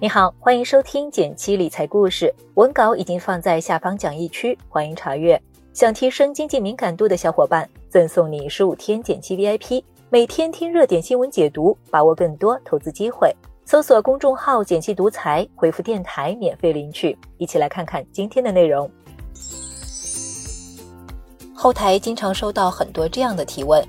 你好，欢迎收听减七理财故事，文稿已经放在下方讲义区，欢迎查阅。想提升经济敏感度的小伙伴，赠送你十五天减七 VIP，每天听热点新闻解读，把握更多投资机会。搜索公众号“减七独裁，回复“电台”免费领取。一起来看看今天的内容。后台经常收到很多这样的提问：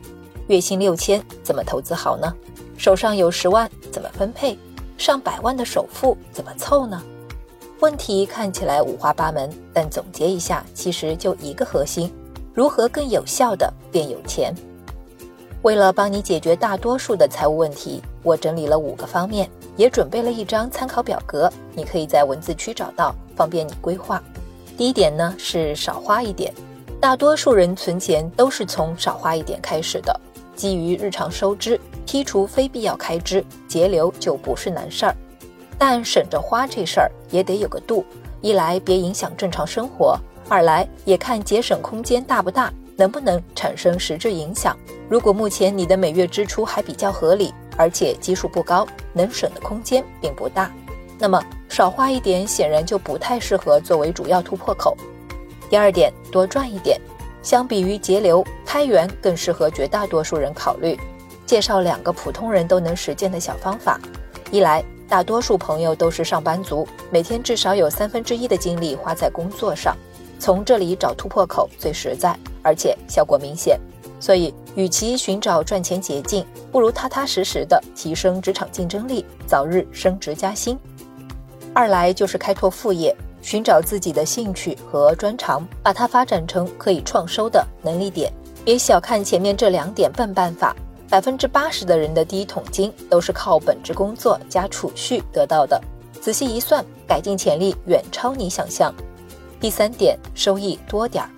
月薪六千怎么投资好呢？手上有十万怎么分配？上百万的首付怎么凑呢？问题看起来五花八门，但总结一下，其实就一个核心：如何更有效的变有钱。为了帮你解决大多数的财务问题，我整理了五个方面，也准备了一张参考表格，你可以在文字区找到，方便你规划。第一点呢是少花一点，大多数人存钱都是从少花一点开始的，基于日常收支。剔除非必要开支，节流就不是难事儿。但省着花这事儿也得有个度，一来别影响正常生活，二来也看节省空间大不大，能不能产生实质影响。如果目前你的每月支出还比较合理，而且基数不高，能省的空间并不大，那么少花一点显然就不太适合作为主要突破口。第二点，多赚一点，相比于节流，开源更适合绝大多数人考虑。介绍两个普通人都能实践的小方法：一来，大多数朋友都是上班族，每天至少有三分之一的精力花在工作上，从这里找突破口最实在，而且效果明显。所以，与其寻找赚钱捷径，不如踏踏实实的提升职场竞争力，早日升职加薪。二来就是开拓副业，寻找自己的兴趣和专长，把它发展成可以创收的能力点。别小看前面这两点笨办法。百分之八十的人的第一桶金都是靠本职工作加储蓄得到的，仔细一算，改进潜力远超你想象。第三点，收益多点儿。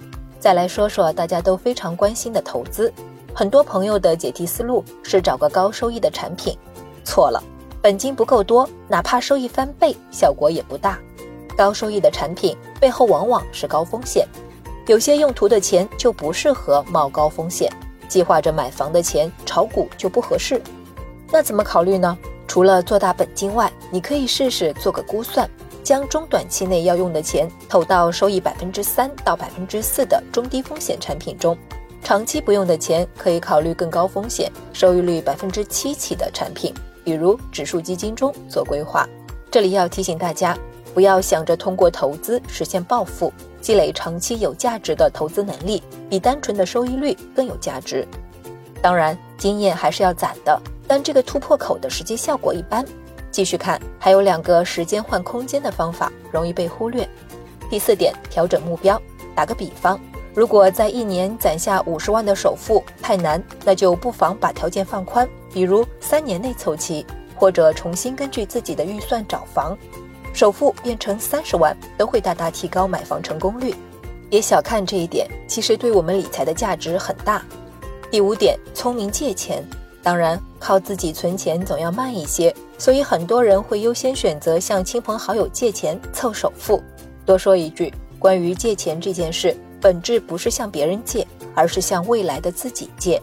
再来说说大家都非常关心的投资，很多朋友的解题思路是找个高收益的产品，错了，本金不够多，哪怕收益翻倍，效果也不大。高收益的产品背后往往是高风险，有些用途的钱就不适合冒高风险。计划着买房的钱炒股就不合适，那怎么考虑呢？除了做大本金外，你可以试试做个估算，将中短期内要用的钱投到收益百分之三到百分之四的中低风险产品中，长期不用的钱可以考虑更高风险、收益率百分之七起的产品，比如指数基金中做规划。这里要提醒大家，不要想着通过投资实现暴富。积累长期有价值的投资能力，比单纯的收益率更有价值。当然，经验还是要攒的，但这个突破口的实际效果一般。继续看，还有两个时间换空间的方法，容易被忽略。第四点，调整目标。打个比方，如果在一年攒下五十万的首付太难，那就不妨把条件放宽，比如三年内凑齐，或者重新根据自己的预算找房。首付变成三十万，都会大大提高买房成功率。别小看这一点，其实对我们理财的价值很大。第五点，聪明借钱。当然，靠自己存钱总要慢一些，所以很多人会优先选择向亲朋好友借钱凑首付。多说一句，关于借钱这件事，本质不是向别人借，而是向未来的自己借。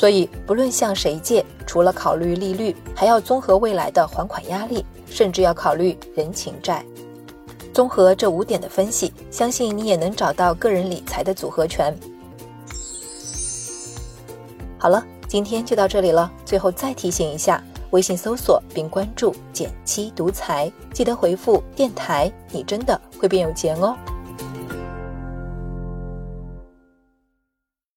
所以，不论向谁借，除了考虑利率，还要综合未来的还款压力。甚至要考虑人情债。综合这五点的分析，相信你也能找到个人理财的组合拳。好了，今天就到这里了。最后再提醒一下，微信搜索并关注“减七独裁，记得回复“电台”，你真的会变有钱哦。